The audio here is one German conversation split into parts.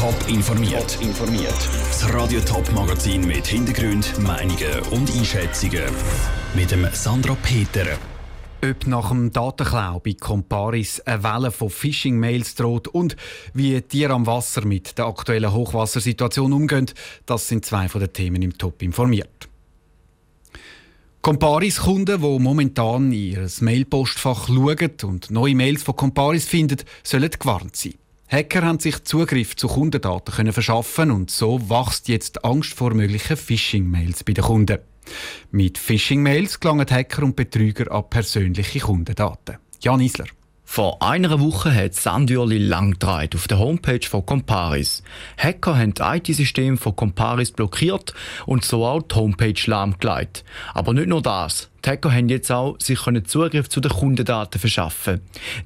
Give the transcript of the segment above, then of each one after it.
Top informiert. informiert. Das Radio Top Magazin mit Hintergrund, Meinungen und Einschätzungen mit dem Sandra Peter. Ob nach dem Datenklau bei Comparis eine Welle von Phishing-Mails droht und wie Tiere am Wasser mit der aktuellen Hochwassersituation umgehen, das sind zwei von den Themen im Top informiert. Comparis-Kunden, die momentan in ihr Mailpostfach schauen und neue Mails von Comparis finden, sollen gewarnt sein. Hacker haben sich Zugriff zu Kundendaten können verschaffen und so wächst jetzt die Angst vor möglichen Phishing-Mails bei den Kunden. Mit Phishing-Mails gelangen Hacker und Betrüger an persönliche Kundendaten. Jan Isler. Vor einer Woche hat Sandürli lang auf der Homepage von Comparis. Hacker haben das IT-System von Comparis blockiert und so auch die Homepage lahmgelegt. Aber nicht nur das. Die Hacker haben jetzt auch sich Zugriff zu den Kundendaten verschaffen.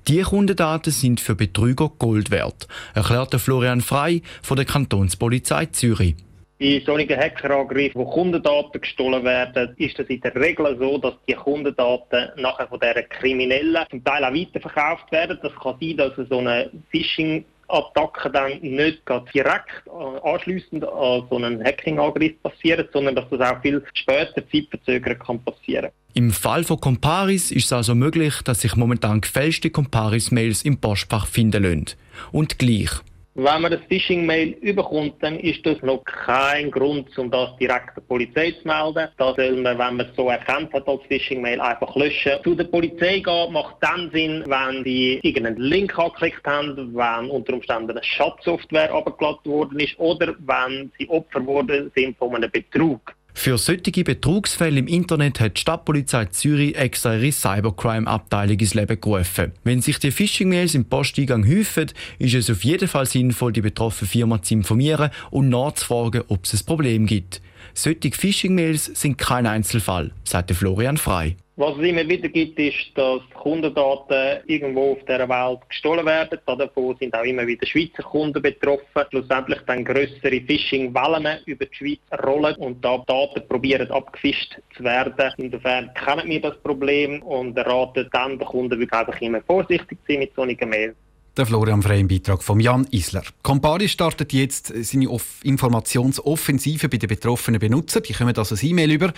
Diese Kundendaten sind für Betrüger Gold wert, erklärte Florian Frei von der Kantonspolizei Zürich. Bei solchen Hackerangriffen, wo Kundendaten gestohlen werden, ist es in der Regel so, dass die Kundendaten nachher von diesen Kriminellen zum Teil auch weiterverkauft werden. Das kann sein, dass so eine Phishing Attacke dann nicht direkt anschliessend an so einen Hacking-Angriff passiert, sondern dass das auch viel später zeitverzögert kann passieren. Im Fall von Comparis ist es also möglich, dass sich momentan gefälschte Comparis-Mails im Postfach finden lassen. Und gleich. Wenn man das Phishing-Mail überkommt, dann ist das noch kein Grund, um das direkt der Polizei zu melden. Da soll man, wenn man es so erkannt hat als Phishing-Mail, einfach löschen. Zu der Polizei gehen macht dann Sinn, wenn die irgendeinen Link angeklickt haben, wenn unter Umständen eine Schadsoftware abgeladen worden ist oder wenn sie Opfer worden sind von einem Betrug. Für solche Betrugsfälle im Internet hat die Stadtpolizei Zürich extra ihre Cybercrime-Abteilung ins Leben gerufen. Wenn sich die Phishing-Mails im Posteingang häufen, ist es auf jeden Fall sinnvoll, die betroffene Firma zu informieren und nachzufragen, ob es ein Problem gibt. Solche Phishing-Mails sind kein Einzelfall, sagte Florian Frei. Was es immer wieder gibt, ist, dass Kundendaten irgendwo auf der Welt gestohlen werden. Davon sind auch immer wieder Schweizer Kunden betroffen. Schlussendlich dann größere Phishing-Wellen über die Schweiz rollen und da Daten probieren abgefischt zu werden. Insofern kennen wir das Problem und raten dann den Kunden wirklich einfach immer vorsichtig zu sein mit solchen Mails. Der Florian Frey im Beitrag von Jan Isler. Campari startet jetzt seine Informationsoffensive bei den betroffenen Benutzern. Die kommen also ein E-Mail über.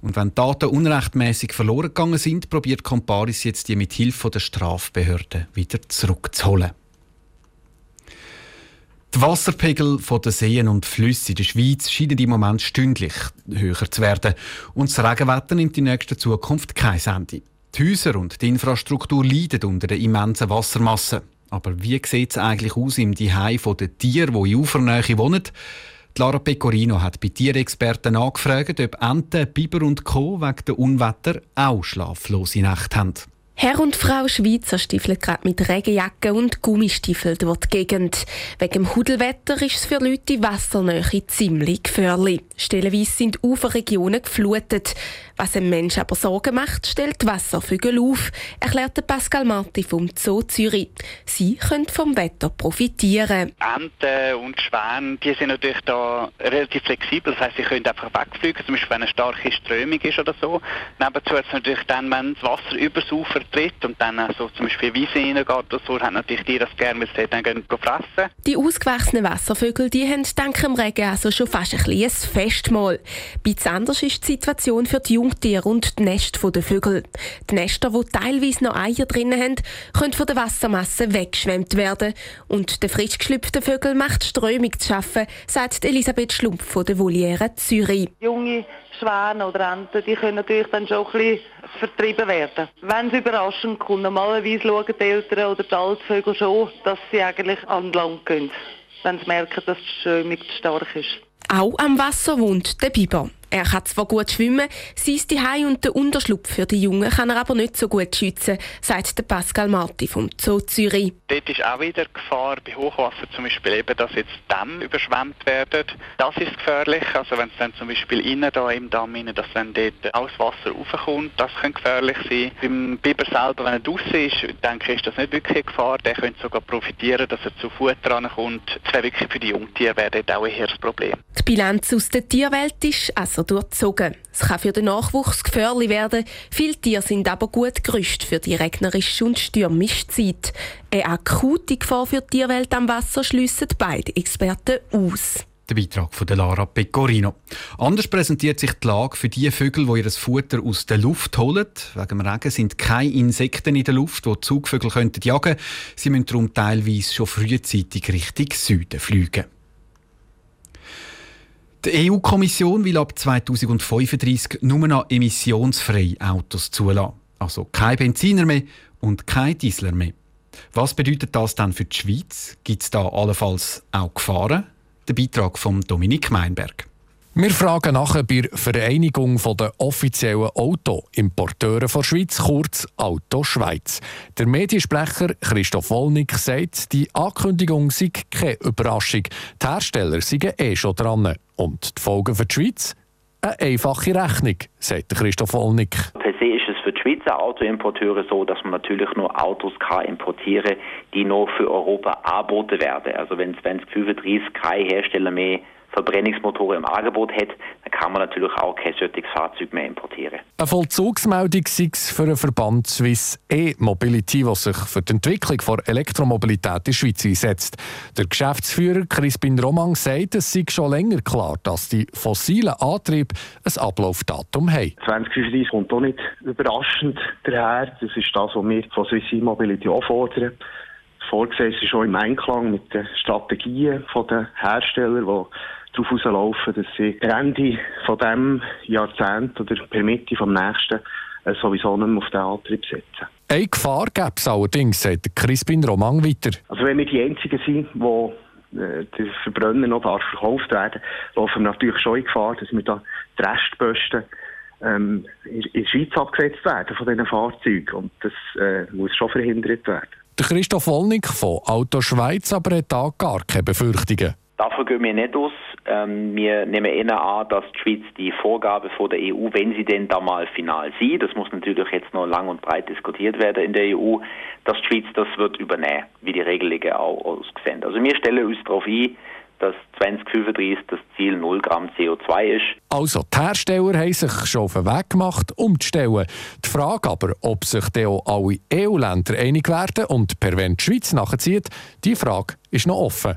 Und wenn Daten unrechtmäßig verloren gegangen sind, probiert Camparis jetzt die mit Hilfe der Strafbehörden wieder zurückzuholen. Die Wasserpegel der Seen und Flüsse in der Schweiz scheinen im Moment stündlich höher zu werden. Und das Regenwetter nimmt in nächster Zukunft kein Ende. Die Häuser und die Infrastruktur leiden unter der immensen Wassermasse. Aber wie sieht es eigentlich aus im Dihei der Tiere, die in Ufernähe wohnen? Lara Pecorino hat bei Tierexperten angefragt, ob Enten, Biber und Co. wegen der Unwetter auch schlaflose Nächte haben. Herr und Frau Schweizer stiefeln gerade mit Regenjacke und Gummistiefeln durch die Gegend. Wegen dem Hudelwetter ist es für Leute in Wassernähe ziemlich gefährlich. Stellenweise sind Uferregionen geflutet. Was einem Menschen aber Sorgen macht, stellt Wasservögel auf, erklärt Pascal Marti vom Zoo Zürich. Sie können vom Wetter profitieren. Enten und Schwäne, die sind natürlich da relativ flexibel. Das heißt, sie können einfach wegfliegen, zum Beispiel wenn eine starke Strömung ist oder so. Nebenzu hat es natürlich dann, wenn das Wasser übers Ufer tritt und dann so zum Beispiel Wiese reingeht oder so, haben natürlich die das gerne, weil sie dann gehen fressen. Die ausgewachsenen Wasservögel, die haben dank dem Regen also schon fast ein kleines Festmahl. Bisschen anders ist die Situation für die Jungtiere und die Nester der Vögel. Die Nester, die teilweise noch Eier drin haben, können von der Wassermasse weggeschwemmt werden. Und der frisch geschlüpfte Vögel macht Strömung zu schaffen, sagt Elisabeth Schlumpf von der Voliere Zürich. Junge Schwäne oder Enten, die können natürlich dann schon ein bisschen vertrieben werden. Wenn es überraschend kommt, normalerweise schauen die Eltern oder die Altvögel schon, dass sie eigentlich an Land gehen, wenn sie merken, dass die Strömung zu stark ist. Auch am Wasser wohnt der Biber. Er kann zwar gut schwimmen, sein Hai und der Unterschlupf für die Jungen kann er aber nicht so gut schützen, sagt der Pascal Marti vom Zoo Zürich. Dort ist auch wieder Gefahr bei Hochwasser zum Beispiel eben, dass jetzt Dämme überschwemmt werden. Das ist gefährlich, also wenn es dann zum Beispiel innen da im Damm innen, dass dann dort aus Wasser raufkommt, das könnte gefährlich sein. Beim Biber selber, wenn er draußen ist, denke ich, ist das nicht wirklich eine Gefahr. Der könnte sogar profitieren, dass er zu Futter rankommt. Das wäre wirklich für die Jungtiere wäre dort auch eher das Problem. Die Bilanz aus der Tierwelt ist also durchzogen. Es kann für den Nachwuchs gefährlich werden. Viele Tiere sind aber gut gerüstet für die regnerische und stürmische Zeit. Eine akute Gefahr für die Tierwelt am Wasser schliessen beide Experten aus. Der Beitrag von Lara Pecorino. Anders präsentiert sich die Lage für die Vögel, die ihr Futter aus der Luft holen. Wegen dem Regen sind keine Insekten in der Luft, die Zugvögel könnten jagen Sie müssen darum teilweise schon frühzeitig Richtung Süden fliegen. Die EU-Kommission will ab 2035 nur noch emissionsfreie Autos zulassen. Also kein Benziner mehr und kein Diesel mehr. Was bedeutet das dann für die Schweiz? Gibt es da allenfalls auch Gefahren? Der Beitrag von Dominik Meinberg. Wir fragen nachher bei der Vereinigung der offiziellen Autoimporteure der Schweiz, kurz Auto Schweiz. Der Mediensprecher Christoph Wollnick sagt, die Ankündigung sei keine Überraschung. Die Hersteller seien eh schon dran. Und die Folgen für die Schweiz? Eine einfache Rechnung, sagt Christoph Wollnick. Per se ist es für die Schweizer Autoimporteure so, dass man natürlich nur Autos kann importieren, die nur für Europa angeboten werden. Also wenn 2035 kein Hersteller mehr Verbrennungsmotoren im Angebot hat, dann kann man natürlich auch kein solches Fahrzeug mehr importieren. Eine Vollzugsmeldung sei es für den Verband Swiss E-Mobility, der sich für die Entwicklung von Elektromobilität in der Schweiz einsetzt. Der Geschäftsführer Crispin Romang sagt, es sei schon länger klar, dass die fossilen Antriebe ein Ablaufdatum haben. 2035 kommt auch nicht überraschend daher. Das ist das, was wir von Swiss E-Mobility auch fordern vorgesehen ist schon im Einklang mit den Strategien der Hersteller, die darauf rauslaufen, dass sie Ende von diesem Jahrzehnt oder per Mitte vom nächsten äh, sowieso nicht mehr auf den Antrieb setzen. Eine Gefahr gäbe es allerdings, sagt Crispin Romang weiter. Also wenn wir die Einzigen sind, die äh, der Verbrenner noch darf verkauft werden laufen wir natürlich schon in Gefahr, dass wir da die Restposten ähm, in, in der Schweiz abgesetzt werden von diesen Fahrzeugen. Und das äh, muss schon verhindert werden. Der Christoph Wollnick von Auto Schweiz aber hat da gar keine Befürchtungen. Davon gehen wir nicht aus. Ähm, wir nehmen eher an, dass die Schweiz die Vorgabe von der EU, wenn sie denn da mal final sieht, das muss natürlich jetzt noch lang und breit diskutiert werden in der EU, dass die Schweiz das wird übernehmen, wie die Regelungen auch ausgesehen. Also wir stellen uns darauf ein, dass 2035 das Ziel 0 Gramm CO2 ist. Also die Hersteller haben sich schon auf den Weg gemacht, umzustellen. Die Frage aber, ob sich dann auch alle EU-Länder einig werden und per wenn die Schweiz nachzieht, die Frage ist noch offen.